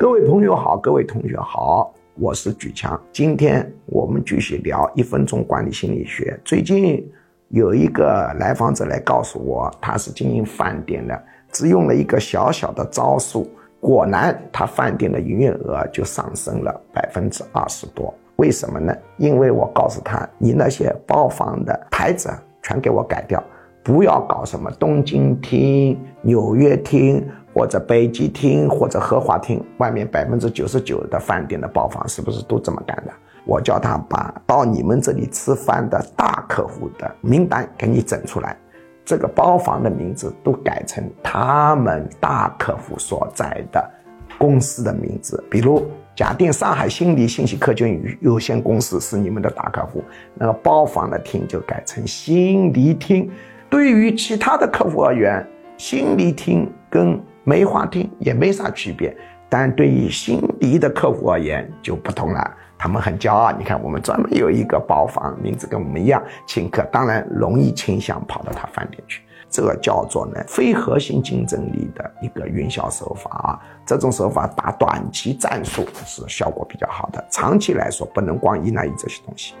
各位朋友好，各位同学好，我是举强。今天我们继续聊一分钟管理心理学。最近有一个来访者来告诉我，他是经营饭店的，只用了一个小小的招数，果然他饭店的营业额就上升了百分之二十多。为什么呢？因为我告诉他，你那些包房的牌子全给我改掉。不要搞什么东京厅、纽约厅或者北极厅或者荷花厅，外面百分之九十九的饭店的包房是不是都这么干的？我叫他把到你们这里吃饭的大客户的名单给你整出来，这个包房的名字都改成他们大客户所在的公司的名字，比如假定上海新理信息科技有限公司是你们的大客户，那个包房的厅就改成新理厅。对于其他的客户而言，新理厅跟梅花厅也没啥区别，但对于新理的客户而言就不同了。他们很骄傲，你看我们专门有一个包房，名字跟我们一样，请客当然容易倾向跑到他饭店去。这叫做呢非核心竞争力的一个营销手法啊。这种手法打短期战术是效果比较好的，长期来说不能光依赖于这些东西。